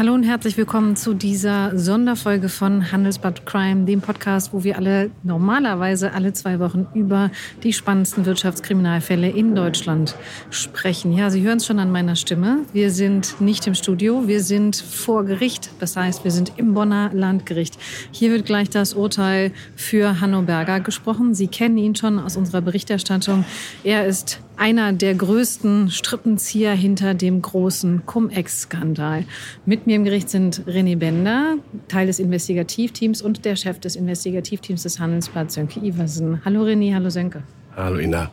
Hallo und herzlich willkommen zu dieser Sonderfolge von Handelsbad Crime, dem Podcast, wo wir alle normalerweise alle zwei Wochen über die spannendsten Wirtschaftskriminalfälle in Deutschland sprechen. Ja, Sie hören es schon an meiner Stimme. Wir sind nicht im Studio, wir sind vor Gericht. Das heißt, wir sind im Bonner Landgericht. Hier wird gleich das Urteil für Hanno Berger gesprochen. Sie kennen ihn schon aus unserer Berichterstattung. Er ist einer der größten Strippenzieher hinter dem großen Cum-Ex-Skandal. Mit mir im Gericht sind René Bender, Teil des Investigativteams und der Chef des Investigativteams des Handelsblatts, Sönke Iversen. Hallo René, hallo Sönke. Hallo Ina.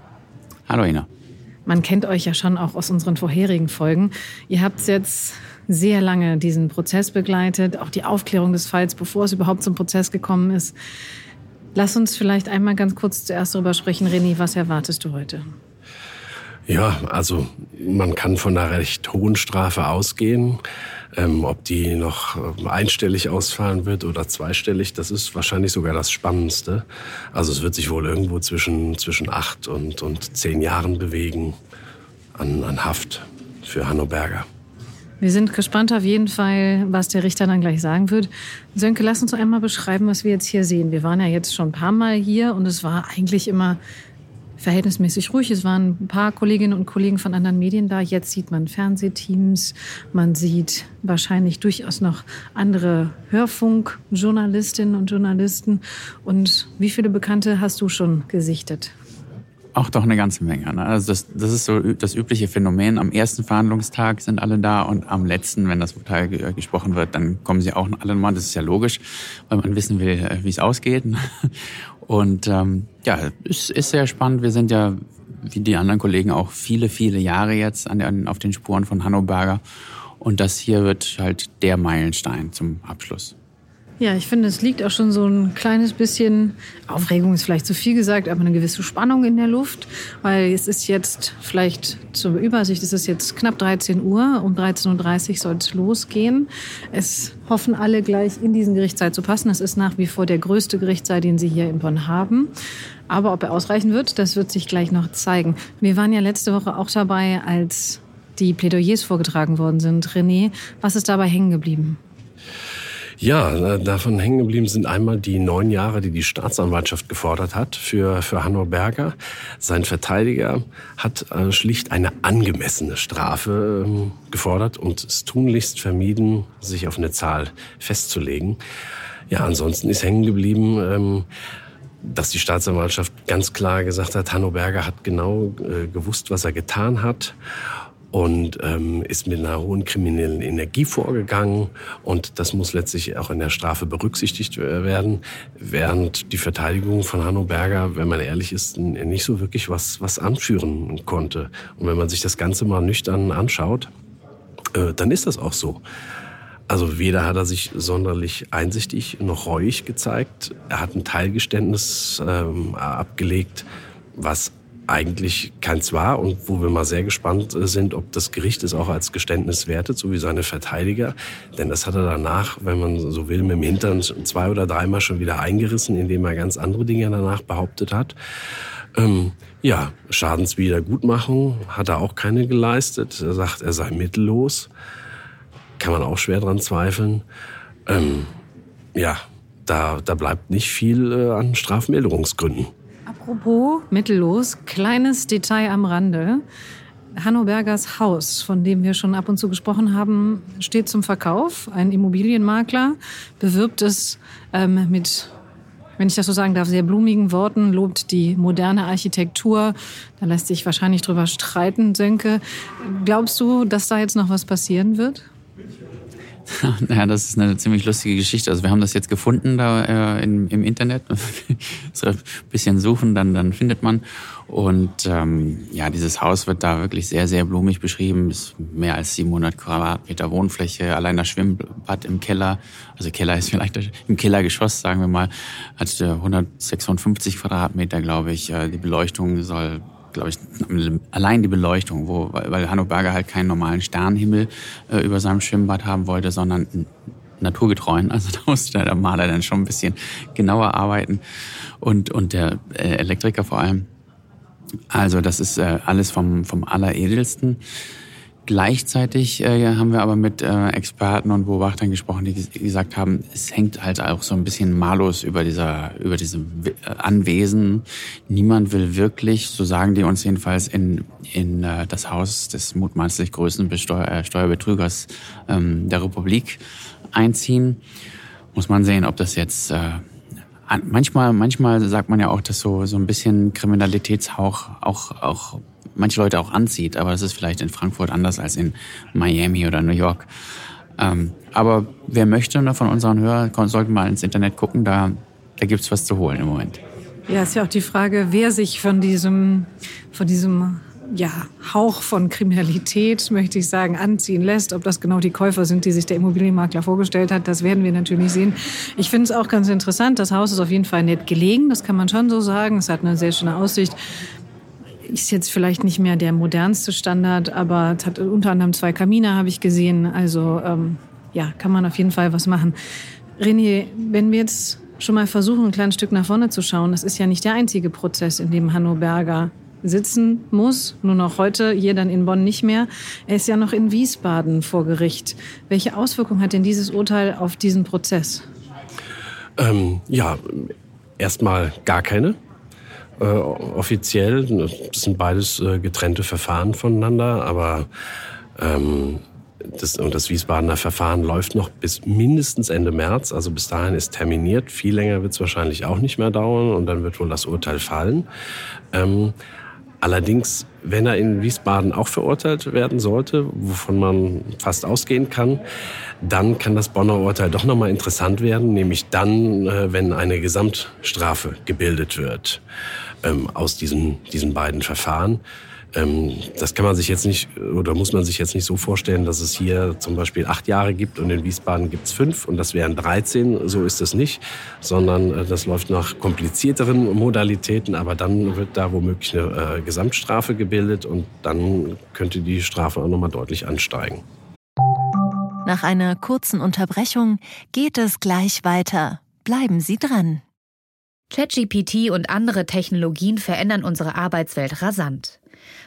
Hallo Ina. Man kennt euch ja schon auch aus unseren vorherigen Folgen. Ihr habt jetzt sehr lange diesen Prozess begleitet, auch die Aufklärung des Falls, bevor es überhaupt zum Prozess gekommen ist. Lass uns vielleicht einmal ganz kurz zuerst darüber sprechen, René, was erwartest du heute? Ja, also man kann von einer recht hohen Strafe ausgehen. Ähm, ob die noch ähm, einstellig ausfallen wird oder zweistellig, das ist wahrscheinlich sogar das Spannendste. Also es wird sich wohl irgendwo zwischen, zwischen acht und, und zehn Jahren bewegen an, an Haft für Hanno Berger. Wir sind gespannt auf jeden Fall, was der Richter dann gleich sagen wird. Sönke, lass uns einmal beschreiben, was wir jetzt hier sehen. Wir waren ja jetzt schon ein paar Mal hier und es war eigentlich immer verhältnismäßig ruhig. Es waren ein paar Kolleginnen und Kollegen von anderen Medien da. Jetzt sieht man Fernsehteams, man sieht wahrscheinlich durchaus noch andere Hörfunkjournalistinnen und Journalisten. Und wie viele Bekannte hast du schon gesichtet? Auch doch eine ganze Menge. Ne? Also das, das ist so das übliche Phänomen. Am ersten Verhandlungstag sind alle da und am letzten, wenn das Urteil gesprochen wird, dann kommen sie auch alle nochmal. Das ist ja logisch, weil man wissen will, äh, wie es ausgeht. Und ähm, ja, es ist sehr spannend. Wir sind ja, wie die anderen Kollegen, auch viele, viele Jahre jetzt an, den, auf den Spuren von Hanno Berger. Und das hier wird halt der Meilenstein zum Abschluss. Ja, ich finde, es liegt auch schon so ein kleines bisschen, Aufregung ist vielleicht zu viel gesagt, aber eine gewisse Spannung in der Luft, weil es ist jetzt vielleicht zur Übersicht, es ist jetzt knapp 13 Uhr, um 13.30 Uhr soll es losgehen. Es hoffen alle gleich in diesen Gerichtssaal zu passen. Es ist nach wie vor der größte Gerichtssaal, den Sie hier in Bonn haben. Aber ob er ausreichen wird, das wird sich gleich noch zeigen. Wir waren ja letzte Woche auch dabei, als die Plädoyers vorgetragen worden sind. René, was ist dabei hängen geblieben? Ja, davon hängen geblieben sind einmal die neun Jahre, die die Staatsanwaltschaft gefordert hat für, für Hanno Berger. Sein Verteidiger hat äh, schlicht eine angemessene Strafe ähm, gefordert und es tunlichst vermieden, sich auf eine Zahl festzulegen. Ja, ansonsten ist hängen geblieben, ähm, dass die Staatsanwaltschaft ganz klar gesagt hat, Hanno Berger hat genau äh, gewusst, was er getan hat und ähm, ist mit einer hohen kriminellen Energie vorgegangen und das muss letztlich auch in der Strafe berücksichtigt werden, während die Verteidigung von Hanno Berger, wenn man ehrlich ist, nicht so wirklich was, was anführen konnte. Und wenn man sich das Ganze mal nüchtern anschaut, äh, dann ist das auch so. Also weder hat er sich sonderlich einsichtig noch reuig gezeigt. Er hat ein Teilgeständnis ähm, abgelegt, was eigentlich keins war und wo wir mal sehr gespannt äh, sind, ob das Gericht es auch als Geständnis wertet, so wie seine Verteidiger. Denn das hat er danach, wenn man so will, mit dem Hintern zwei oder dreimal schon wieder eingerissen, indem er ganz andere Dinge danach behauptet hat. Ähm, ja, Schadenswiedergutmachung hat er auch keine geleistet. Er sagt, er sei mittellos. Kann man auch schwer dran zweifeln. Ähm, ja, da, da bleibt nicht viel äh, an Strafmilderungsgründen. Apropos mittellos, kleines Detail am Rande. Hanno Bergers Haus, von dem wir schon ab und zu gesprochen haben, steht zum Verkauf. Ein Immobilienmakler bewirbt es ähm, mit, wenn ich das so sagen darf, sehr blumigen Worten, lobt die moderne Architektur. Da lässt sich wahrscheinlich drüber streiten, Sönke. Glaubst du, dass da jetzt noch was passieren wird? Ja, das ist eine ziemlich lustige Geschichte. Also wir haben das jetzt gefunden da äh, im, im Internet. so ein bisschen suchen, dann, dann findet man. Und ähm, ja, dieses Haus wird da wirklich sehr, sehr blumig beschrieben. Ist mehr als 700 Quadratmeter Wohnfläche, allein das Schwimmbad im Keller. Also Keller ist vielleicht im Kellergeschoss, sagen wir mal, hat 156 Quadratmeter, glaube ich. Äh, die Beleuchtung soll glaube ich, allein die Beleuchtung, wo, weil Hanno Berger halt keinen normalen Sternenhimmel äh, über seinem Schwimmbad haben wollte, sondern naturgetreuen. Also da musste der Maler dann schon ein bisschen genauer arbeiten und, und der äh, Elektriker vor allem. Also das ist äh, alles vom, vom Alleredelsten. Gleichzeitig äh, haben wir aber mit äh, Experten und Beobachtern gesprochen, die gesagt haben, es hängt halt auch so ein bisschen malus über dieser über diesem äh, Anwesen. Niemand will wirklich, so sagen die uns jedenfalls, in in äh, das Haus des mutmaßlich größten Besteuer, äh, Steuerbetrügers ähm, der Republik einziehen. Muss man sehen, ob das jetzt äh, manchmal manchmal sagt man ja auch, dass so so ein bisschen Kriminalitätshauch auch auch manche Leute auch anzieht, aber das ist vielleicht in Frankfurt anders als in Miami oder New York. Ähm, aber wer möchte ne, von unseren Hörern, sollten mal ins Internet gucken, da, da gibt's was zu holen im Moment. Ja, ist ja auch die Frage, wer sich von diesem, von diesem ja, Hauch von Kriminalität, möchte ich sagen, anziehen lässt. Ob das genau die Käufer sind, die sich der Immobilienmakler vorgestellt hat, das werden wir natürlich sehen. Ich finde es auch ganz interessant. Das Haus ist auf jeden Fall nett gelegen, das kann man schon so sagen. Es hat eine sehr schöne Aussicht ist jetzt vielleicht nicht mehr der modernste Standard, aber es hat unter anderem zwei Kamine, habe ich gesehen. Also ähm, ja, kann man auf jeden Fall was machen. René, wenn wir jetzt schon mal versuchen, ein kleines Stück nach vorne zu schauen, das ist ja nicht der einzige Prozess, in dem Hanno Berger sitzen muss, nur noch heute, hier dann in Bonn nicht mehr. Er ist ja noch in Wiesbaden vor Gericht. Welche Auswirkungen hat denn dieses Urteil auf diesen Prozess? Ähm, ja, erstmal gar keine äh, offiziell. Das sind beides äh, getrennte Verfahren voneinander, aber ähm, das, und das Wiesbadener Verfahren läuft noch bis mindestens Ende März. Also bis dahin ist terminiert. Viel länger wird es wahrscheinlich auch nicht mehr dauern und dann wird wohl das Urteil fallen. Ähm, allerdings, wenn er in Wiesbaden auch verurteilt werden sollte, wovon man fast ausgehen kann, dann kann das Bonner Urteil doch nochmal interessant werden, nämlich dann, äh, wenn eine Gesamtstrafe gebildet wird ähm, aus diesen, diesen beiden Verfahren. Ähm, das kann man sich jetzt nicht oder muss man sich jetzt nicht so vorstellen, dass es hier zum Beispiel acht Jahre gibt und in Wiesbaden gibt es fünf und das wären 13. So ist es nicht, sondern äh, das läuft nach komplizierteren Modalitäten, aber dann wird da womöglich eine äh, Gesamtstrafe gebildet und dann könnte die Strafe auch nochmal deutlich ansteigen. Nach einer kurzen Unterbrechung geht es gleich weiter. Bleiben Sie dran. ChatGPT und andere Technologien verändern unsere Arbeitswelt rasant.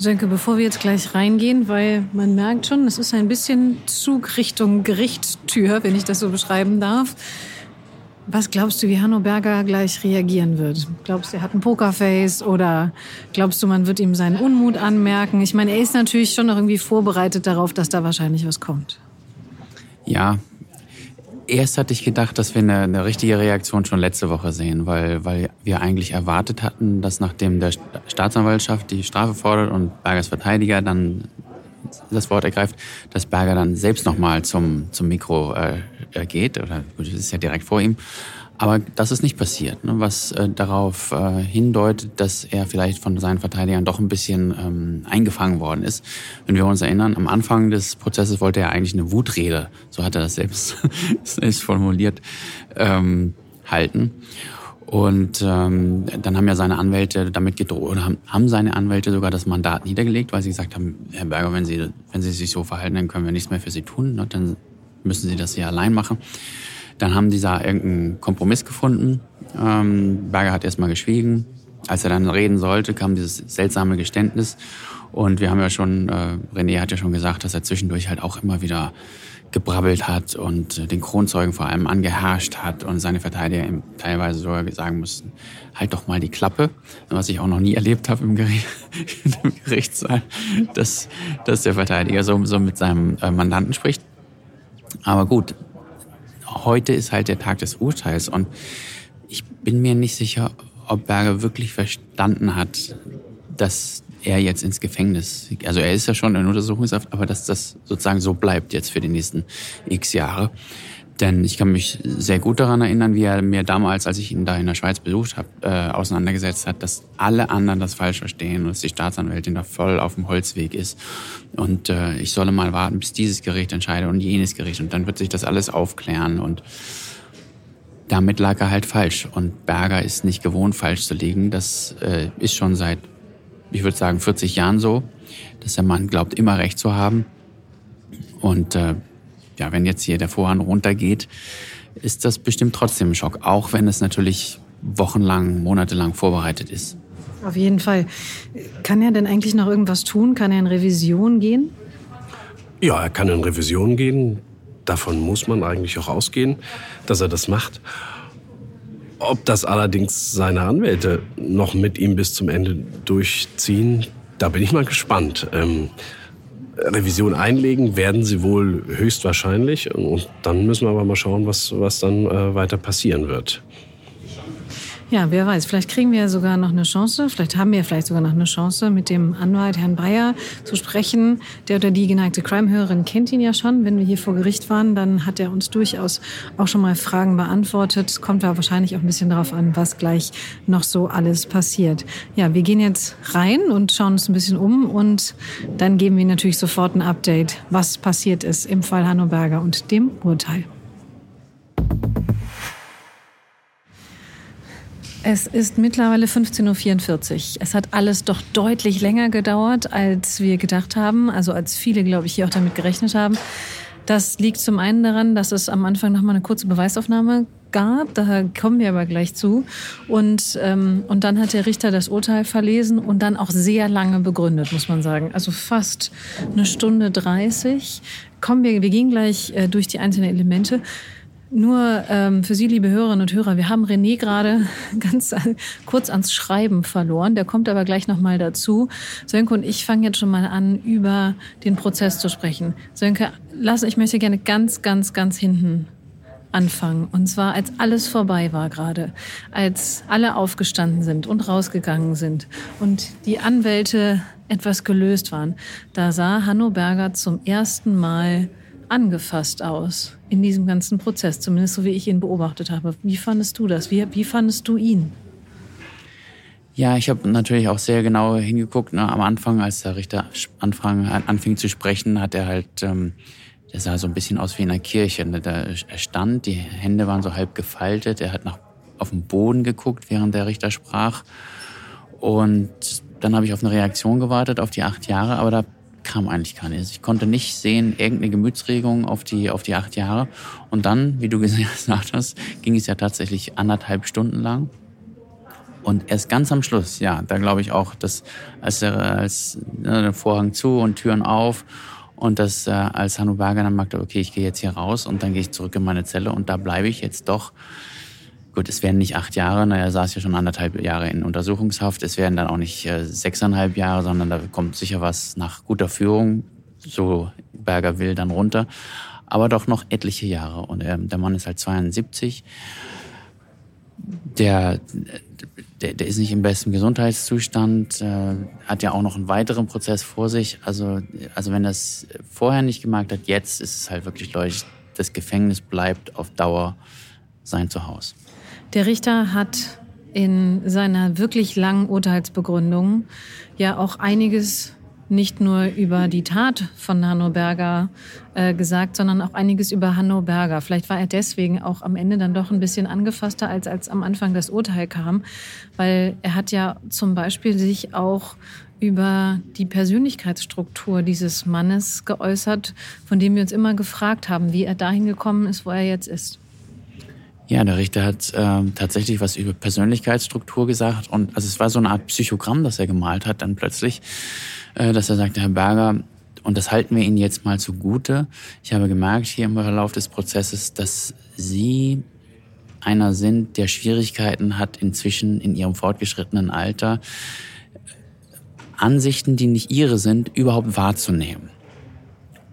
Sönke, bevor wir jetzt gleich reingehen, weil man merkt schon, es ist ein bisschen Zug Richtung Gerichtstür, wenn ich das so beschreiben darf. Was glaubst du, wie Hanno Berger gleich reagieren wird? Glaubst du, er hat ein Pokerface oder glaubst du, man wird ihm seinen Unmut anmerken? Ich meine, er ist natürlich schon noch irgendwie vorbereitet darauf, dass da wahrscheinlich was kommt. Ja, erst hatte ich gedacht, dass wir eine, eine, richtige Reaktion schon letzte Woche sehen, weil, weil wir eigentlich erwartet hatten, dass nachdem der Staatsanwaltschaft die Strafe fordert und Bergers Verteidiger dann das Wort ergreift, dass Berger dann selbst nochmal zum, zum Mikro äh, geht, oder gut, das ist ja direkt vor ihm, aber das ist nicht passiert, ne, was äh, darauf äh, hindeutet, dass er vielleicht von seinen Verteidigern doch ein bisschen ähm, eingefangen worden ist. Wenn wir uns erinnern, am Anfang des Prozesses wollte er eigentlich eine Wutrede, so hat er das selbst, selbst formuliert, ähm, halten. Und ähm, dann haben ja seine Anwälte damit gedroht, oder haben, haben seine Anwälte sogar das Mandat niedergelegt, weil sie gesagt haben, Herr Berger, wenn Sie, wenn Sie sich so verhalten, dann können wir nichts mehr für Sie tun. Ne? Dann müssen Sie das ja allein machen. Dann haben die da irgendeinen Kompromiss gefunden. Ähm, Berger hat erstmal geschwiegen. Als er dann reden sollte, kam dieses seltsame Geständnis. Und wir haben ja schon, äh, René hat ja schon gesagt, dass er zwischendurch halt auch immer wieder gebrabbelt hat und den Kronzeugen vor allem angeherrscht hat und seine Verteidiger ihm teilweise sogar sagen mussten, halt doch mal die Klappe, was ich auch noch nie erlebt habe im, Gericht, im Gerichtssaal, dass, dass der Verteidiger so, so mit seinem äh, Mandanten spricht. Aber gut, heute ist halt der Tag des Urteils und ich bin mir nicht sicher, ob Berger wirklich verstanden hat, dass er jetzt ins Gefängnis, also er ist ja schon in Untersuchungshaft, aber dass das sozusagen so bleibt jetzt für die nächsten x Jahre. Denn ich kann mich sehr gut daran erinnern, wie er mir damals, als ich ihn da in der Schweiz besucht habe, äh, auseinandergesetzt hat, dass alle anderen das falsch verstehen und dass die Staatsanwältin da voll auf dem Holzweg ist. Und äh, ich solle mal warten, bis dieses Gericht entscheidet und jenes Gericht. Und dann wird sich das alles aufklären. Und damit lag er halt falsch. Und Berger ist nicht gewohnt, falsch zu liegen. Das äh, ist schon seit, ich würde sagen, 40 Jahren so, dass der Mann glaubt, immer recht zu haben. Und äh, ja, wenn jetzt hier der Vorhang runtergeht, ist das bestimmt trotzdem ein Schock, auch wenn es natürlich wochenlang, monatelang vorbereitet ist. Auf jeden Fall. Kann er denn eigentlich noch irgendwas tun? Kann er in Revision gehen? Ja, er kann in Revision gehen. Davon muss man eigentlich auch ausgehen, dass er das macht. Ob das allerdings seine Anwälte noch mit ihm bis zum Ende durchziehen, da bin ich mal gespannt. Ähm, Revision einlegen werden sie wohl höchstwahrscheinlich. Und dann müssen wir aber mal schauen, was, was dann äh, weiter passieren wird. Ja, wer weiß, vielleicht kriegen wir sogar noch eine Chance, vielleicht haben wir vielleicht sogar noch eine Chance, mit dem Anwalt Herrn Bayer zu sprechen. Der oder die geneigte Crime-Hörerin kennt ihn ja schon. Wenn wir hier vor Gericht waren, dann hat er uns durchaus auch schon mal Fragen beantwortet. Kommt da wahrscheinlich auch ein bisschen darauf an, was gleich noch so alles passiert. Ja, wir gehen jetzt rein und schauen uns ein bisschen um und dann geben wir natürlich sofort ein Update, was passiert ist im Fall Hanno Berger und dem Urteil. Es ist mittlerweile 15.44 Uhr. Es hat alles doch deutlich länger gedauert, als wir gedacht haben. Also als viele, glaube ich, hier auch damit gerechnet haben. Das liegt zum einen daran, dass es am Anfang noch mal eine kurze Beweisaufnahme gab. Da kommen wir aber gleich zu. Und, ähm, und dann hat der Richter das Urteil verlesen und dann auch sehr lange begründet, muss man sagen. Also fast eine Stunde 30. Kommen wir, wir gehen gleich äh, durch die einzelnen Elemente. Nur ähm, für Sie, liebe Hörerinnen und Hörer, wir haben René gerade ganz kurz ans Schreiben verloren. Der kommt aber gleich nochmal dazu. Sönke und ich fangen jetzt schon mal an, über den Prozess zu sprechen. Sönke, lass, ich möchte gerne ganz, ganz, ganz hinten anfangen. Und zwar, als alles vorbei war gerade, als alle aufgestanden sind und rausgegangen sind und die Anwälte etwas gelöst waren, da sah Hanno Berger zum ersten Mal angefasst aus in diesem ganzen Prozess, zumindest so wie ich ihn beobachtet habe. Wie fandest du das? Wie, wie fandest du ihn? Ja, ich habe natürlich auch sehr genau hingeguckt. Ne? Am Anfang, als der Richter anfang, anfing zu sprechen, hat er halt, ähm, der sah so ein bisschen aus wie in einer Kirche. Ne? Da, er stand, die Hände waren so halb gefaltet, er hat nach, auf den Boden geguckt, während der Richter sprach. Und dann habe ich auf eine Reaktion gewartet, auf die acht Jahre, aber da kam eigentlich gar nichts. Ich konnte nicht sehen, irgendeine Gemütsregung auf die, auf die acht Jahre. Und dann, wie du gesagt hast, ging es ja tatsächlich anderthalb Stunden lang. Und erst ganz am Schluss, ja, da glaube ich auch, dass als der, als ne, Vorhang zu und Türen auf und dass äh, als Hanno Berger dann merkte, okay, ich gehe jetzt hier raus und dann gehe ich zurück in meine Zelle und da bleibe ich jetzt doch Gut, es werden nicht acht Jahre, na, er saß ja schon anderthalb Jahre in Untersuchungshaft. Es werden dann auch nicht äh, sechseinhalb Jahre, sondern da kommt sicher was nach guter Führung, so Berger will, dann runter. Aber doch noch etliche Jahre. Und ähm, der Mann ist halt 72. Der, der, der ist nicht im besten Gesundheitszustand, äh, hat ja auch noch einen weiteren Prozess vor sich. Also, also wenn das vorher nicht gemerkt hat, jetzt ist es halt wirklich deutlich, das Gefängnis bleibt auf Dauer sein Zuhause. Der Richter hat in seiner wirklich langen Urteilsbegründung ja auch einiges nicht nur über die Tat von Hanno Berger äh, gesagt, sondern auch einiges über Hanno Berger. Vielleicht war er deswegen auch am Ende dann doch ein bisschen angefasster, als als am Anfang das Urteil kam, weil er hat ja zum Beispiel sich auch über die Persönlichkeitsstruktur dieses Mannes geäußert, von dem wir uns immer gefragt haben, wie er dahin gekommen ist, wo er jetzt ist. Ja, der Richter hat äh, tatsächlich was über Persönlichkeitsstruktur gesagt und also es war so eine Art Psychogramm, das er gemalt hat dann plötzlich, äh, dass er sagte, Herr Berger, und das halten wir Ihnen jetzt mal zugute. Ich habe gemerkt hier im Verlauf des Prozesses, dass Sie einer sind, der Schwierigkeiten hat, inzwischen in Ihrem fortgeschrittenen Alter Ansichten, die nicht Ihre sind, überhaupt wahrzunehmen.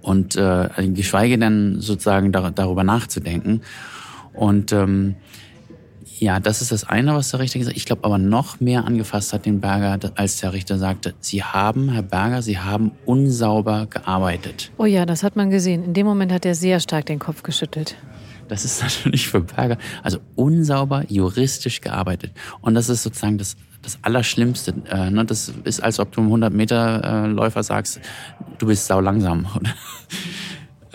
Und äh, geschweige denn sozusagen darüber nachzudenken. Und ähm, ja, das ist das eine, was der Richter gesagt hat. Ich glaube aber noch mehr angefasst hat den Berger, als der Richter sagte, Sie haben, Herr Berger, Sie haben unsauber gearbeitet. Oh ja, das hat man gesehen. In dem Moment hat er sehr stark den Kopf geschüttelt. Das ist natürlich für Berger, also unsauber juristisch gearbeitet. Und das ist sozusagen das, das Allerschlimmste. Äh, ne? Das ist, als ob du einem 100-Meter-Läufer sagst, du bist sau langsam.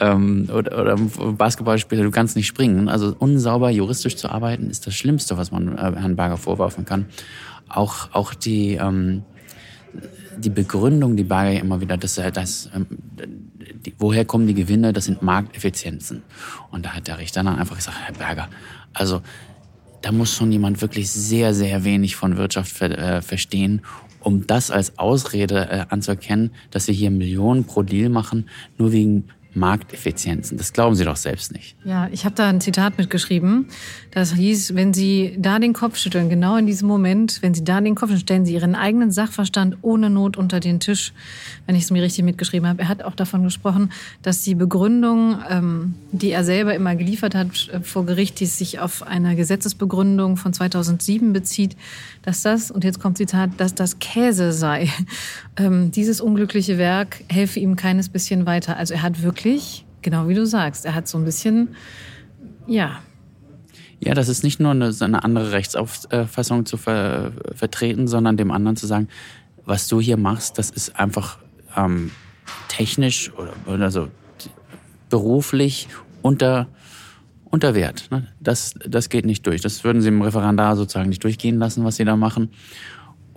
ähm, oder, oder Basketballspieler, du kannst nicht springen. Also unsauber juristisch zu arbeiten ist das Schlimmste, was man äh, Herrn Berger vorwerfen kann. Auch, auch die, ähm, die Begründung, die Berger immer wieder, dass er ähm, die, woher kommen die Gewinne, das sind Markteffizienzen. Und da hat der Richter dann einfach gesagt, Herr Berger, also da muss schon jemand wirklich sehr, sehr wenig von Wirtschaft ver, äh, verstehen, um das als Ausrede äh, anzuerkennen, dass wir hier Millionen pro Deal machen, nur wegen Markteffizienzen. Das glauben Sie doch selbst nicht. Ja, ich habe da ein Zitat mitgeschrieben. Das hieß, wenn Sie da den Kopf schütteln, genau in diesem Moment, wenn Sie da den Kopf schütteln, stellen Sie Ihren eigenen Sachverstand ohne Not unter den Tisch, wenn ich es mir richtig mitgeschrieben habe. Er hat auch davon gesprochen, dass die Begründung, ähm, die er selber immer geliefert hat äh, vor Gericht, die sich auf eine Gesetzesbegründung von 2007 bezieht, dass das, und jetzt kommt Zitat, dass das Käse sei. Ähm, dieses unglückliche Werk helfe ihm keines bisschen weiter. Also er hat wirklich, genau wie du sagst, er hat so ein bisschen, ja, ja, das ist nicht nur eine, eine andere Rechtsauffassung zu ver, vertreten, sondern dem anderen zu sagen, was du hier machst, das ist einfach ähm, technisch oder also beruflich unter unter Wert. Ne? Das, das geht nicht durch. Das würden Sie im Referendar sozusagen nicht durchgehen lassen, was Sie da machen.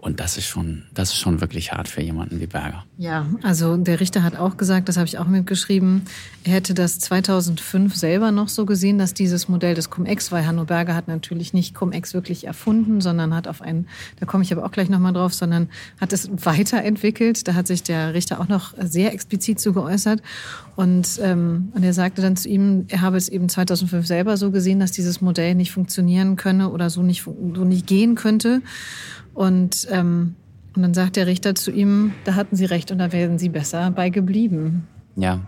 Und das ist schon, das ist schon wirklich hart für jemanden wie Berger. Ja, also der Richter hat auch gesagt, das habe ich auch mitgeschrieben, er hätte das 2005 selber noch so gesehen, dass dieses Modell des Cum-Ex, weil Hanno Berger hat natürlich nicht Cum-Ex wirklich erfunden, sondern hat auf einen, da komme ich aber auch gleich nochmal drauf, sondern hat es weiterentwickelt. Da hat sich der Richter auch noch sehr explizit zu geäußert. Und, ähm, und er sagte dann zu ihm, er habe es eben 2005 selber so gesehen, dass dieses Modell nicht funktionieren könne oder so nicht, so nicht gehen könnte. Und, ähm, und dann sagt der Richter zu ihm, da hatten Sie recht und da wären Sie besser bei geblieben. Ja,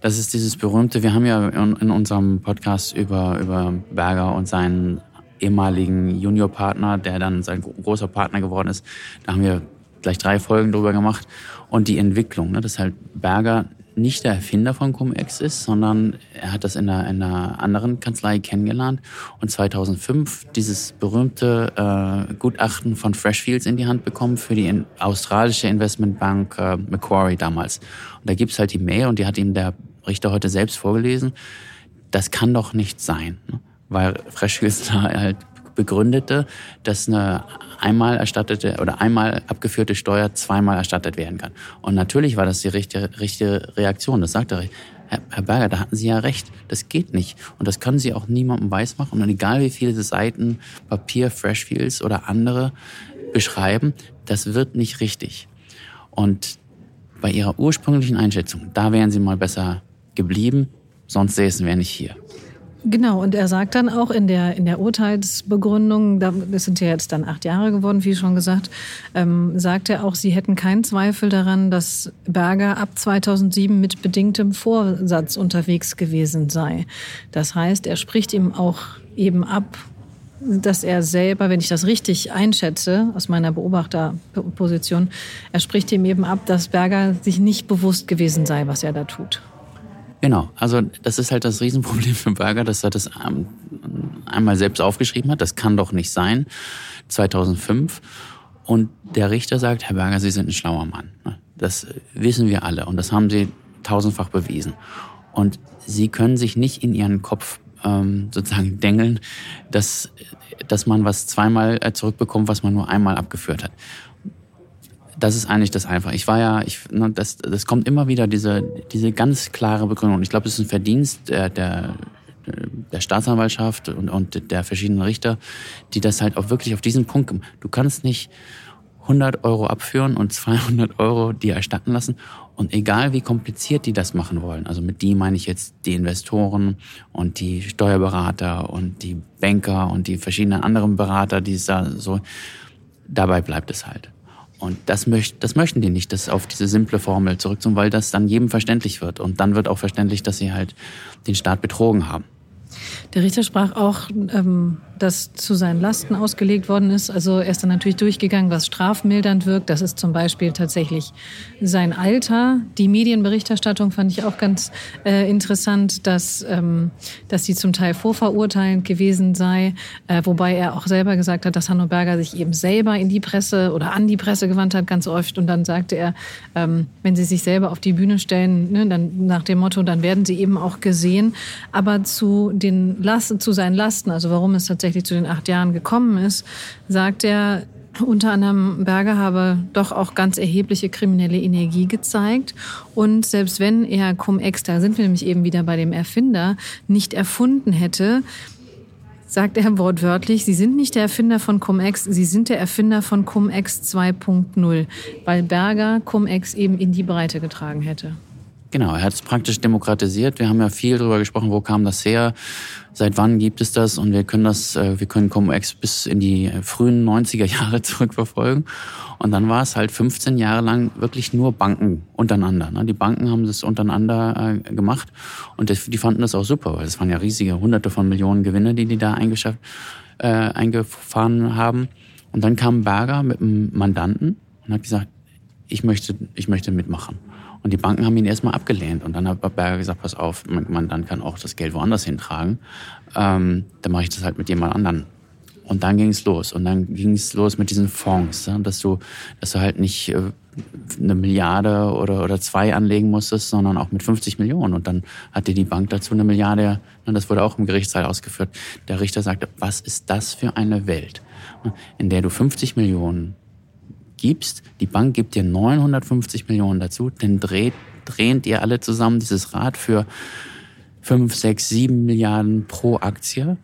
das ist dieses berühmte, wir haben ja in, in unserem Podcast über, über Berger und seinen ehemaligen Juniorpartner, der dann sein großer Partner geworden ist, da haben wir gleich drei Folgen drüber gemacht. Und die Entwicklung, ne, dass halt Berger nicht der Erfinder von Cum-Ex ist, sondern er hat das in einer, in einer anderen Kanzlei kennengelernt und 2005 dieses berühmte äh, Gutachten von Freshfields in die Hand bekommen für die in, australische Investmentbank äh, Macquarie damals. Und da gibt's halt die Mail und die hat ihm der Richter heute selbst vorgelesen. Das kann doch nicht sein, ne? weil Freshfields da halt begründete, dass eine einmal erstattete oder einmal abgeführte Steuer zweimal erstattet werden kann. Und natürlich war das die richtige, richtige Reaktion. Das sagte er. Herr Berger, da hatten Sie ja recht. Das geht nicht. Und das können Sie auch niemandem weismachen. Und egal wie viele Seiten Papier, Freshfields oder andere beschreiben, das wird nicht richtig. Und bei Ihrer ursprünglichen Einschätzung, da wären Sie mal besser geblieben, sonst säßen wir nicht hier. Genau, und er sagt dann auch in der, in der Urteilsbegründung, das sind ja jetzt dann acht Jahre geworden, wie schon gesagt, ähm, sagt er auch, sie hätten keinen Zweifel daran, dass Berger ab 2007 mit bedingtem Vorsatz unterwegs gewesen sei. Das heißt, er spricht ihm auch eben ab, dass er selber, wenn ich das richtig einschätze, aus meiner Beobachterposition, er spricht ihm eben ab, dass Berger sich nicht bewusst gewesen sei, was er da tut. Genau, also das ist halt das Riesenproblem für Berger, dass er das einmal selbst aufgeschrieben hat. Das kann doch nicht sein. 2005. Und der Richter sagt, Herr Berger, Sie sind ein schlauer Mann. Das wissen wir alle und das haben Sie tausendfach bewiesen. Und Sie können sich nicht in Ihren Kopf ähm, sozusagen dengeln, dass, dass man was zweimal äh, zurückbekommt, was man nur einmal abgeführt hat das ist eigentlich das Einfache. Ich war ja, ich, ne, das, das kommt immer wieder diese, diese ganz klare Begründung. Ich glaube, das ist ein Verdienst der, der, der Staatsanwaltschaft und, und der verschiedenen Richter, die das halt auch wirklich auf diesen Punkt. Du kannst nicht 100 Euro abführen und 200 Euro dir erstatten lassen. Und egal wie kompliziert die das machen wollen, also mit die meine ich jetzt die Investoren und die Steuerberater und die Banker und die verschiedenen anderen Berater, die es da so, dabei bleibt es halt. Und das, möcht, das möchten die nicht, das auf diese simple Formel zurückzukommen, weil das dann jedem verständlich wird. Und dann wird auch verständlich, dass sie halt den Staat betrogen haben. Der Richter sprach auch ähm, das zu seinen Lasten ausgelegt worden ist. Also er ist dann natürlich durchgegangen, was strafmildernd wirkt. Das ist zum Beispiel tatsächlich sein Alter. Die Medienberichterstattung fand ich auch ganz äh, interessant, dass, ähm, dass sie zum Teil vorverurteilend gewesen sei, äh, wobei er auch selber gesagt hat, dass Hanno Berger sich eben selber in die Presse oder an die Presse gewandt hat, ganz oft. Und dann sagte er, ähm, wenn sie sich selber auf die Bühne stellen, ne, dann nach dem Motto, dann werden sie eben auch gesehen. Aber zu den Lasten, zu seinen Lasten, also warum es tatsächlich zu den acht Jahren gekommen ist, sagt er, unter anderem Berger habe doch auch ganz erhebliche kriminelle Energie gezeigt. Und selbst wenn er Cum-Ex, da sind wir nämlich eben wieder bei dem Erfinder, nicht erfunden hätte, sagt er wortwörtlich, Sie sind nicht der Erfinder von Cum-Ex, Sie sind der Erfinder von Cum-Ex 2.0, weil Berger Cum-Ex eben in die Breite getragen hätte. Genau, er hat es praktisch demokratisiert. Wir haben ja viel darüber gesprochen, wo kam das her, seit wann gibt es das und wir können das, äh, wir können Cum-Ex bis in die frühen 90er Jahre zurückverfolgen. Und dann war es halt 15 Jahre lang wirklich nur Banken untereinander. Ne? Die Banken haben das untereinander äh, gemacht und die fanden das auch super, weil es waren ja riesige hunderte von Millionen Gewinne, die die da eingeschafft, äh, eingefahren haben. Und dann kam Berger mit einem Mandanten und hat gesagt, ich möchte, ich möchte mitmachen. Und die Banken haben ihn erstmal abgelehnt. Und dann hat Berger gesagt, pass auf, man, dann kann auch das Geld woanders hintragen. Ähm, dann mache ich das halt mit jemand anderen. Und dann ging es los. Und dann ging es los mit diesen Fonds, ja, dass du, dass du halt nicht äh, eine Milliarde oder, oder zwei anlegen musstest, sondern auch mit 50 Millionen. Und dann hatte die Bank dazu eine Milliarde, und das wurde auch im Gerichtssaal ausgeführt. Der Richter sagte, was ist das für eine Welt, in der du 50 Millionen gibst, die Bank gibt dir 950 Millionen dazu, dann dreht, dreht ihr alle zusammen dieses Rad für 5, 6, 7 Milliarden pro Aktie.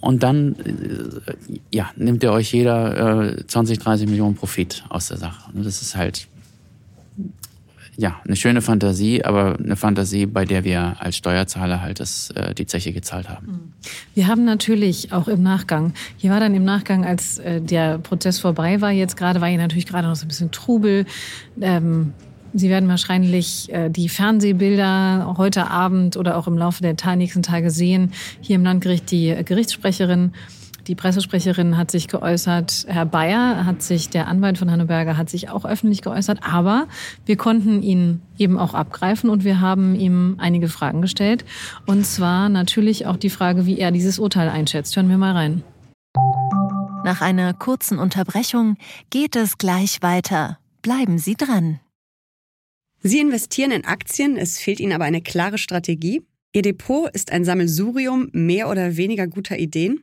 Und dann äh, ja, nimmt ihr euch jeder 20, 30 Millionen Profit aus der Sache. Das ist halt ja, eine schöne Fantasie, aber eine Fantasie, bei der wir als Steuerzahler halt das, äh, die Zeche gezahlt haben. Mhm. Wir haben natürlich auch im Nachgang, hier war dann im Nachgang, als äh, der Prozess vorbei war, jetzt gerade war hier natürlich gerade noch so ein bisschen Trubel. Ähm, Sie werden wahrscheinlich äh, die Fernsehbilder heute Abend oder auch im Laufe der nächsten Tage sehen. Hier im Landgericht die Gerichtssprecherin die Pressesprecherin hat sich geäußert, Herr Bayer hat sich, der Anwalt von Hanneberger hat sich auch öffentlich geäußert, aber wir konnten ihn eben auch abgreifen und wir haben ihm einige Fragen gestellt. Und zwar natürlich auch die Frage, wie er dieses Urteil einschätzt. Hören wir mal rein. Nach einer kurzen Unterbrechung geht es gleich weiter. Bleiben Sie dran. Sie investieren in Aktien, es fehlt Ihnen aber eine klare Strategie. Ihr Depot ist ein Sammelsurium mehr oder weniger guter Ideen.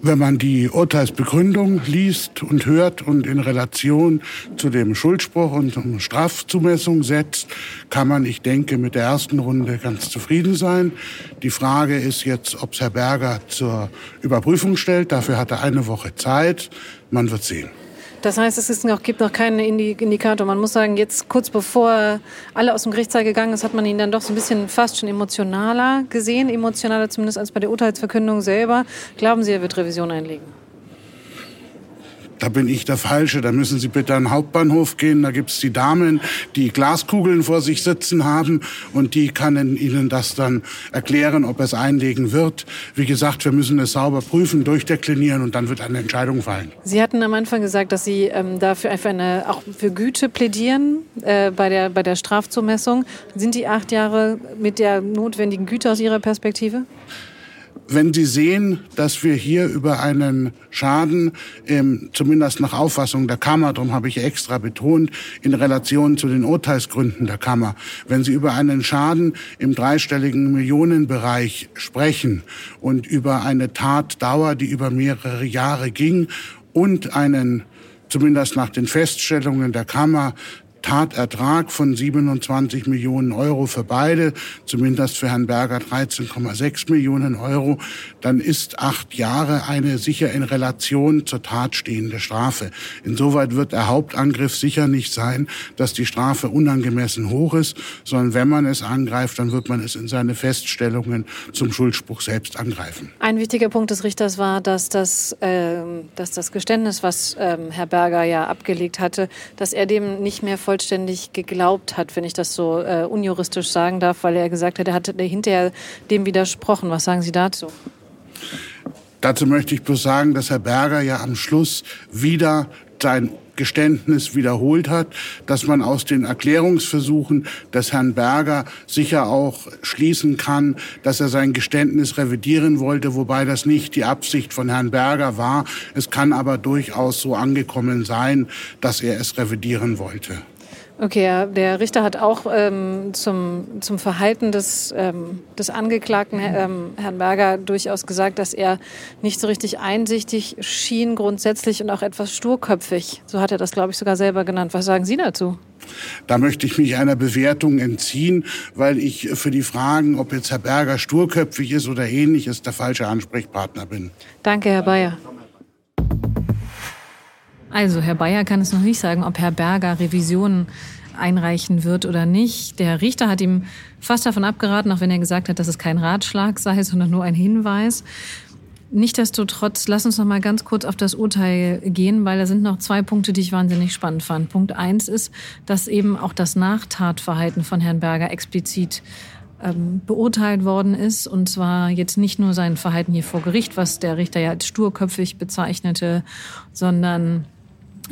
Wenn man die Urteilsbegründung liest und hört und in Relation zu dem Schuldspruch und Strafzumessung setzt, kann man, ich denke, mit der ersten Runde ganz zufrieden sein. Die Frage ist jetzt, ob es Herr Berger zur Überprüfung stellt. Dafür hat er eine Woche Zeit. Man wird sehen. Das heißt, es noch, gibt noch keinen Indikator. Man muss sagen, jetzt kurz bevor alle aus dem Gerichtssaal gegangen ist, hat man ihn dann doch so ein bisschen fast schon emotionaler gesehen, emotionaler zumindest als bei der Urteilsverkündung selber. Glauben Sie, er wird Revision einlegen? Da bin ich der Falsche, da müssen Sie bitte an den Hauptbahnhof gehen, da gibt's die Damen, die Glaskugeln vor sich sitzen haben und die kann Ihnen das dann erklären, ob es einlegen wird. Wie gesagt, wir müssen es sauber prüfen, durchdeklinieren und dann wird eine Entscheidung fallen. Sie hatten am Anfang gesagt, dass Sie ähm, dafür einfach eine, auch für Güte plädieren äh, bei, der, bei der Strafzumessung. Sind die acht Jahre mit der notwendigen Güte aus Ihrer Perspektive? Wenn Sie sehen, dass wir hier über einen Schaden, ähm, zumindest nach Auffassung der Kammer, darum habe ich extra betont, in Relation zu den Urteilsgründen der Kammer, wenn Sie über einen Schaden im dreistelligen Millionenbereich sprechen und über eine Tatdauer, die über mehrere Jahre ging und einen, zumindest nach den Feststellungen der Kammer, Tatertrag von 27 Millionen Euro für beide, zumindest für Herrn Berger 13,6 Millionen Euro, dann ist acht Jahre eine sicher in Relation zur Tat stehende Strafe. Insoweit wird der Hauptangriff sicher nicht sein, dass die Strafe unangemessen hoch ist, sondern wenn man es angreift, dann wird man es in seine Feststellungen zum Schuldspruch selbst angreifen. Ein wichtiger Punkt des Richters war, dass das, äh, dass das Geständnis, was äh, Herr Berger ja abgelegt hatte, dass er dem nicht mehr vollständig geglaubt hat, wenn ich das so äh, unjuristisch sagen darf, weil er gesagt hat, er hatte hinterher dem widersprochen. Was sagen Sie dazu? Dazu möchte ich bloß sagen, dass Herr Berger ja am Schluss wieder sein Geständnis wiederholt hat, dass man aus den Erklärungsversuchen des Herrn Berger sicher auch schließen kann, dass er sein Geständnis revidieren wollte, wobei das nicht die Absicht von Herrn Berger war. Es kann aber durchaus so angekommen sein, dass er es revidieren wollte. Okay, der Richter hat auch ähm, zum, zum Verhalten des, ähm, des Angeklagten, ähm, Herrn Berger, durchaus gesagt, dass er nicht so richtig einsichtig schien grundsätzlich und auch etwas sturköpfig. So hat er das, glaube ich, sogar selber genannt. Was sagen Sie dazu? Da möchte ich mich einer Bewertung entziehen, weil ich für die Fragen, ob jetzt Herr Berger sturköpfig ist oder ähnliches, der falsche Ansprechpartner bin. Danke, Herr Bayer. Also, Herr Bayer kann es noch nicht sagen, ob Herr Berger Revisionen einreichen wird oder nicht. Der Richter hat ihm fast davon abgeraten, auch wenn er gesagt hat, dass es kein Ratschlag sei, sondern nur ein Hinweis. Nichtsdestotrotz, lass uns noch mal ganz kurz auf das Urteil gehen, weil da sind noch zwei Punkte, die ich wahnsinnig spannend fand. Punkt eins ist, dass eben auch das Nachtatverhalten von Herrn Berger explizit ähm, beurteilt worden ist. Und zwar jetzt nicht nur sein Verhalten hier vor Gericht, was der Richter ja als sturköpfig bezeichnete, sondern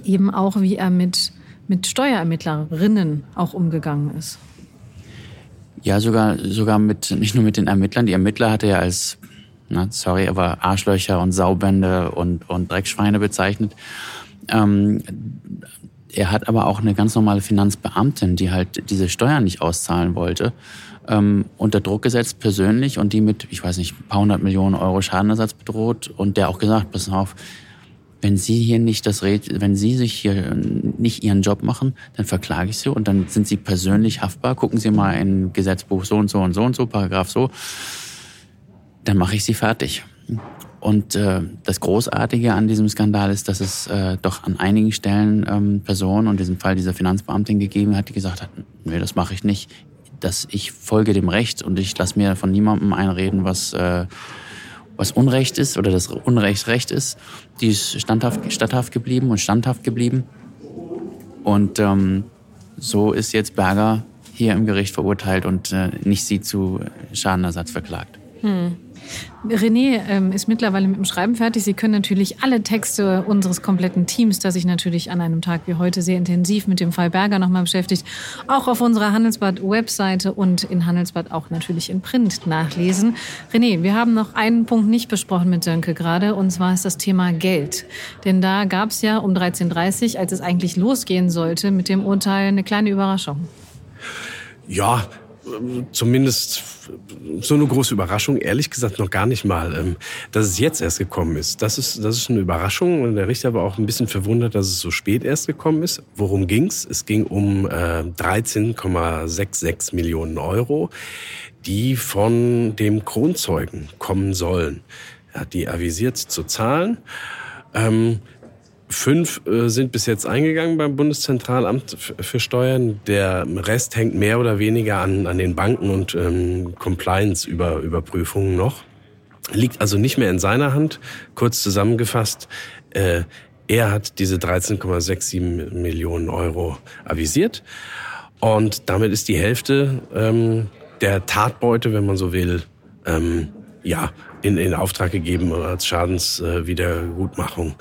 eben auch, wie er mit, mit Steuerermittlerinnen auch umgegangen ist. Ja, sogar, sogar mit, nicht nur mit den Ermittlern. Die Ermittler hatte er als, na, sorry, aber Arschlöcher und Saubände und, und Dreckschweine bezeichnet. Ähm, er hat aber auch eine ganz normale Finanzbeamtin, die halt diese Steuern nicht auszahlen wollte, ähm, unter Druck gesetzt persönlich und die mit, ich weiß nicht, ein paar hundert Millionen Euro Schadenersatz bedroht und der auch gesagt, pass auf, wenn Sie hier nicht das Red, wenn Sie sich hier nicht Ihren Job machen, dann verklage ich Sie und dann sind Sie persönlich haftbar. Gucken Sie mal in Gesetzbuch so und so und so und so, Paragraph so. Dann mache ich Sie fertig. Und äh, das Großartige an diesem Skandal ist, dass es äh, doch an einigen Stellen ähm, Personen und in diesem Fall dieser Finanzbeamtin gegeben hat, die gesagt hat, nee, das mache ich nicht. Dass ich folge dem Recht und ich lasse mir von niemandem einreden, was äh, was Unrecht ist oder das Unrecht Recht ist, die ist standhaft, statthaft geblieben und standhaft geblieben. Und ähm, so ist jetzt Berger hier im Gericht verurteilt und äh, nicht sie zu Schadenersatz verklagt. Hm. René ähm, ist mittlerweile mit dem Schreiben fertig. Sie können natürlich alle Texte unseres kompletten Teams, das sich natürlich an einem Tag wie heute sehr intensiv mit dem Fall Berger nochmal beschäftigt, auch auf unserer Handelsblatt-Webseite und in Handelsblatt auch natürlich in Print nachlesen. René, wir haben noch einen Punkt nicht besprochen mit Sönke gerade, und zwar ist das Thema Geld. Denn da gab es ja um 13.30 Uhr, als es eigentlich losgehen sollte, mit dem Urteil eine kleine Überraschung. Ja, zumindest so eine große Überraschung, ehrlich gesagt noch gar nicht mal, ähm, dass es jetzt erst gekommen ist. Das ist, das ist eine Überraschung und der Richter war auch ein bisschen verwundert, dass es so spät erst gekommen ist. Worum ging's? Es ging um äh, 13,66 Millionen Euro, die von dem Kronzeugen kommen sollen. Er hat die avisiert zu zahlen. Fünf äh, sind bis jetzt eingegangen beim Bundeszentralamt für Steuern. Der Rest hängt mehr oder weniger an, an den Banken und ähm, Compliance-Überprüfungen noch. Liegt also nicht mehr in seiner Hand. Kurz zusammengefasst, äh, er hat diese 13,67 Millionen Euro avisiert. Und damit ist die Hälfte ähm, der Tatbeute, wenn man so will, ähm, ja, in, in Auftrag gegeben als Schadenswiedergutmachung. Äh,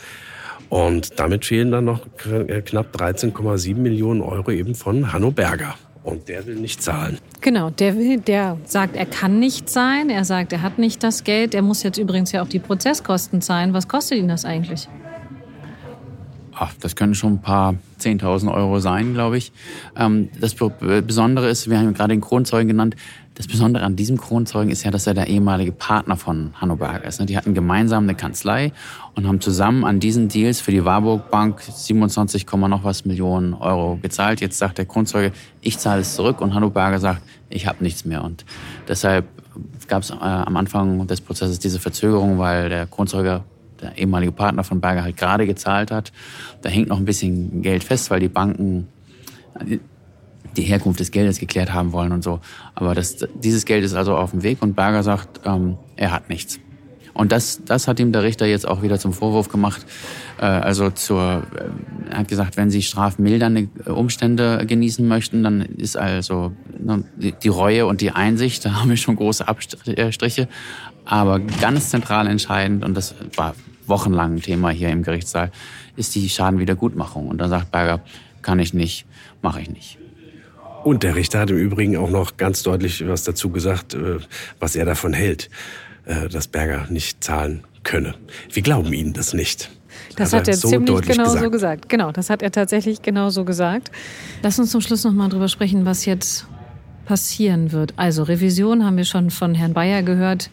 und damit fehlen dann noch knapp 13,7 Millionen Euro eben von Hanno Berger. Und der will nicht zahlen. Genau, der will, der sagt, er kann nicht zahlen. Er sagt, er hat nicht das Geld. Er muss jetzt übrigens ja auch die Prozesskosten zahlen. Was kostet ihn das eigentlich? Ach, das können schon ein paar 10.000 Euro sein, glaube ich. Ähm, das Besondere ist, wir haben gerade den Kronzeugen genannt, das Besondere an diesem Kronzeugen ist ja, dass er der ehemalige Partner von Hanno Berger ist. Ne? Die hatten gemeinsam eine Kanzlei und haben zusammen an diesen Deals für die Warburg Bank 27, noch was Millionen Euro gezahlt. Jetzt sagt der Kronzeuge, ich zahle es zurück und Hanno Berger sagt, ich habe nichts mehr. Und deshalb gab es äh, am Anfang des Prozesses diese Verzögerung, weil der Kronzeuge der ehemalige Partner von Berger halt gerade gezahlt hat. Da hängt noch ein bisschen Geld fest, weil die Banken die Herkunft des Geldes geklärt haben wollen und so. Aber das, dieses Geld ist also auf dem Weg und Berger sagt, ähm, er hat nichts. Und das, das hat ihm der Richter jetzt auch wieder zum Vorwurf gemacht. Äh, also zur, äh, er hat gesagt, wenn Sie strafmildernde Umstände genießen möchten, dann ist also ne, die Reue und die Einsicht, da haben wir schon große Abstriche. Aber ganz zentral entscheidend, und das war wochenlang ein Thema hier im Gerichtssaal, ist die Schadenwiedergutmachung. Und da sagt Berger, kann ich nicht, mache ich nicht. Und der Richter hat im Übrigen auch noch ganz deutlich was dazu gesagt, äh, was er davon hält, äh, dass Berger nicht zahlen könne. Wir glauben Ihnen das nicht. Das hat, hat er, so ziemlich genau gesagt. so gesagt. Genau, das hat er tatsächlich genau so gesagt. Lass uns zum Schluss noch mal drüber sprechen, was jetzt passieren wird. Also Revision haben wir schon von Herrn Bayer gehört,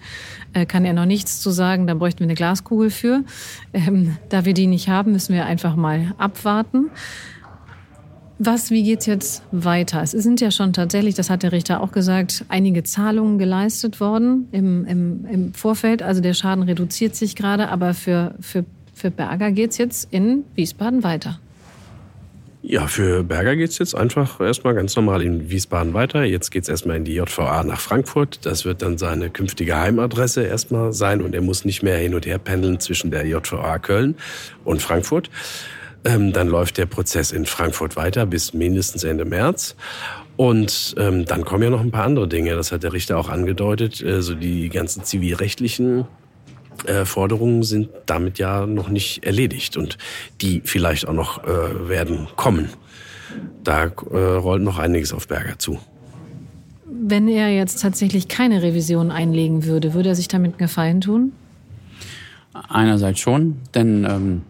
äh, kann er noch nichts zu sagen, da bräuchten wir eine Glaskugel für. Ähm, da wir die nicht haben, müssen wir einfach mal abwarten. Was, wie geht's jetzt weiter? Es sind ja schon tatsächlich, das hat der Richter auch gesagt, einige Zahlungen geleistet worden im, im, im Vorfeld. Also der Schaden reduziert sich gerade, aber für, für, für Berger geht's jetzt in Wiesbaden weiter. Ja, für Berger geht's jetzt einfach erstmal ganz normal in Wiesbaden weiter. Jetzt geht's erstmal in die JVA nach Frankfurt. Das wird dann seine künftige Heimadresse erstmal sein und er muss nicht mehr hin und her pendeln zwischen der JVA Köln und Frankfurt. Ähm, dann läuft der Prozess in Frankfurt weiter bis mindestens Ende März. Und ähm, dann kommen ja noch ein paar andere Dinge. Das hat der Richter auch angedeutet. Also die ganzen zivilrechtlichen äh, Forderungen sind damit ja noch nicht erledigt und die vielleicht auch noch äh, werden kommen. Da äh, rollt noch einiges auf Berger zu. Wenn er jetzt tatsächlich keine Revision einlegen würde, würde er sich damit einen Gefallen tun? Einerseits schon, denn ähm,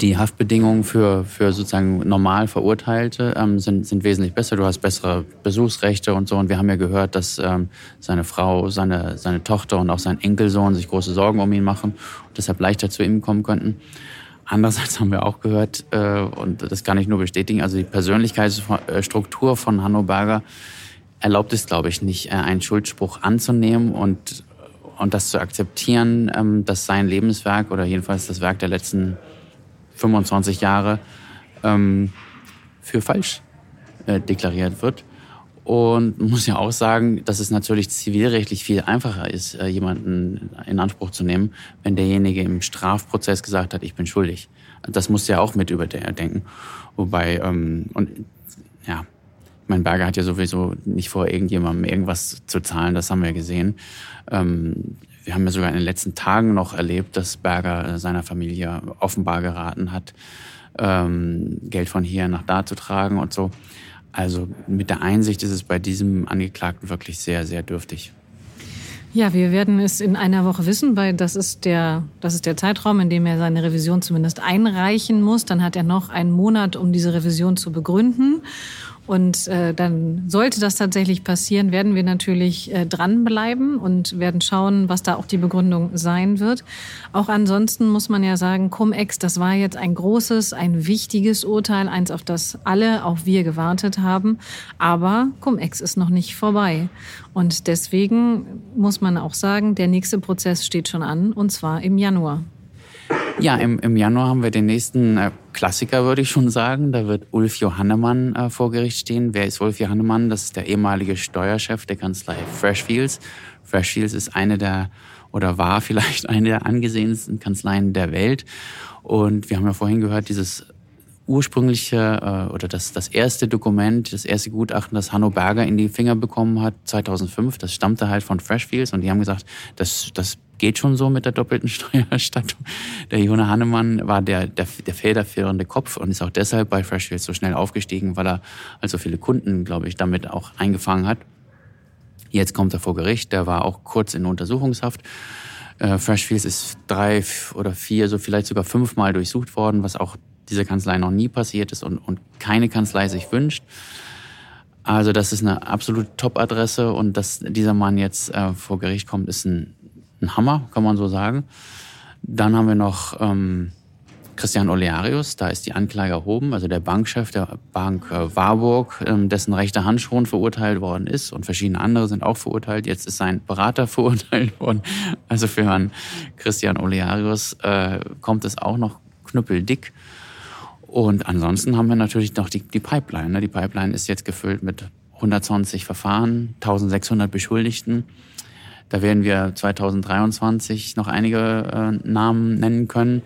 die Haftbedingungen für, für sozusagen normal Verurteilte ähm, sind, sind wesentlich besser. Du hast bessere Besuchsrechte und so. Und wir haben ja gehört, dass ähm, seine Frau, seine, seine Tochter und auch sein Enkelsohn sich große Sorgen um ihn machen und deshalb leichter zu ihm kommen könnten. Andererseits haben wir auch gehört, äh, und das kann ich nur bestätigen, also die Persönlichkeitsstruktur von Hanno Berger erlaubt es, glaube ich, nicht, äh, einen Schuldspruch anzunehmen und, und das zu akzeptieren, ähm, dass sein Lebenswerk oder jedenfalls das Werk der letzten 25 Jahre ähm, für falsch äh, deklariert wird. Und man muss ja auch sagen, dass es natürlich zivilrechtlich viel einfacher ist, äh, jemanden in Anspruch zu nehmen, wenn derjenige im Strafprozess gesagt hat, ich bin schuldig. Das muss ja auch mit überdenken. Wobei, ähm, und ja, mein Berger hat ja sowieso nicht vor, irgendjemandem irgendwas zu zahlen, das haben wir gesehen. Ähm, wir haben ja sogar in den letzten Tagen noch erlebt, dass Berger seiner Familie offenbar geraten hat, ähm, Geld von hier nach da zu tragen und so. Also mit der Einsicht ist es bei diesem Angeklagten wirklich sehr, sehr dürftig. Ja, wir werden es in einer Woche wissen, weil das ist der, das ist der Zeitraum, in dem er seine Revision zumindest einreichen muss. Dann hat er noch einen Monat, um diese Revision zu begründen. Und äh, dann sollte das tatsächlich passieren, werden wir natürlich äh, dranbleiben und werden schauen, was da auch die Begründung sein wird. Auch ansonsten muss man ja sagen, Cum-Ex, das war jetzt ein großes, ein wichtiges Urteil, eins, auf das alle, auch wir gewartet haben. Aber Cum-Ex ist noch nicht vorbei. Und deswegen muss man auch sagen, der nächste Prozess steht schon an, und zwar im Januar. Ja, im, im Januar haben wir den nächsten äh, Klassiker, würde ich schon sagen. Da wird Ulf Johannemann äh, vor Gericht stehen. Wer ist Ulf Johannemann? Das ist der ehemalige Steuerchef der Kanzlei Freshfields. Freshfields ist eine der oder war vielleicht eine der angesehensten Kanzleien der Welt. Und wir haben ja vorhin gehört, dieses ursprüngliche äh, oder das, das erste Dokument, das erste Gutachten, das Hanno Berger in die Finger bekommen hat, 2005, das stammte halt von Freshfields und die haben gesagt, das, das geht schon so mit der doppelten Steuererstattung. Der Jona Hannemann war der, der, der federführende Kopf und ist auch deshalb bei Freshfields so schnell aufgestiegen, weil er also viele Kunden, glaube ich, damit auch eingefangen hat. Jetzt kommt er vor Gericht, der war auch kurz in Untersuchungshaft. Äh, Freshfields ist drei oder vier, so vielleicht sogar fünfmal durchsucht worden, was auch diese Kanzlei noch nie passiert ist und, und keine Kanzlei sich wünscht. Also das ist eine absolute Top-Adresse und dass dieser Mann jetzt äh, vor Gericht kommt, ist ein, ein Hammer, kann man so sagen. Dann haben wir noch ähm, Christian Olearius, da ist die Anklage erhoben, also der Bankchef der Bank äh, Warburg, ähm, dessen rechte Hand schon verurteilt worden ist und verschiedene andere sind auch verurteilt. Jetzt ist sein Berater verurteilt worden. Also für Herrn Christian Olearius äh, kommt es auch noch knüppeldick. Und ansonsten haben wir natürlich noch die, die Pipeline. Ne? Die Pipeline ist jetzt gefüllt mit 120 Verfahren, 1600 Beschuldigten. Da werden wir 2023 noch einige äh, Namen nennen können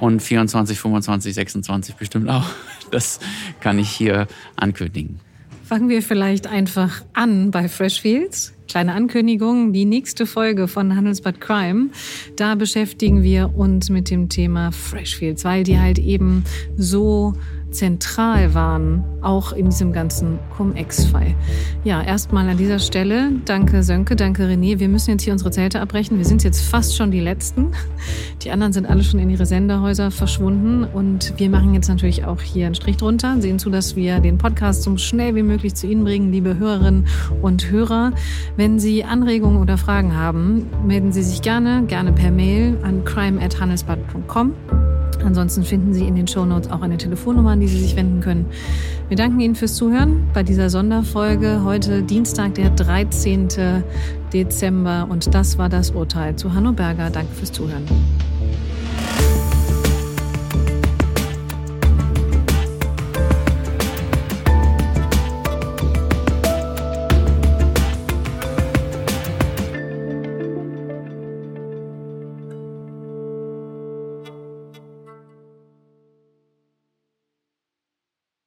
und 24, 25, 26 bestimmt auch. Das kann ich hier ankündigen. Fangen wir vielleicht einfach an bei Freshfields. Kleine Ankündigung, die nächste Folge von Handelsbad Crime, da beschäftigen wir uns mit dem Thema Freshfields, weil die halt eben so zentral waren, auch in diesem ganzen Cum-Ex-Fall. Ja, erstmal an dieser Stelle danke Sönke, danke René. Wir müssen jetzt hier unsere Zelte abbrechen. Wir sind jetzt fast schon die Letzten. Die anderen sind alle schon in ihre Senderhäuser verschwunden und wir machen jetzt natürlich auch hier einen Strich drunter, sehen zu, dass wir den Podcast so schnell wie möglich zu Ihnen bringen, liebe Hörerinnen und Hörer. Wenn Sie Anregungen oder Fragen haben, melden Sie sich gerne, gerne per Mail an crime@handelsbad.com. Ansonsten finden Sie in den Shownotes auch eine Telefonnummer, an die Sie sich wenden können. Wir danken Ihnen fürs Zuhören bei dieser Sonderfolge. Heute Dienstag, der 13. Dezember. Und das war das Urteil zu Hanno Berger. Danke fürs Zuhören.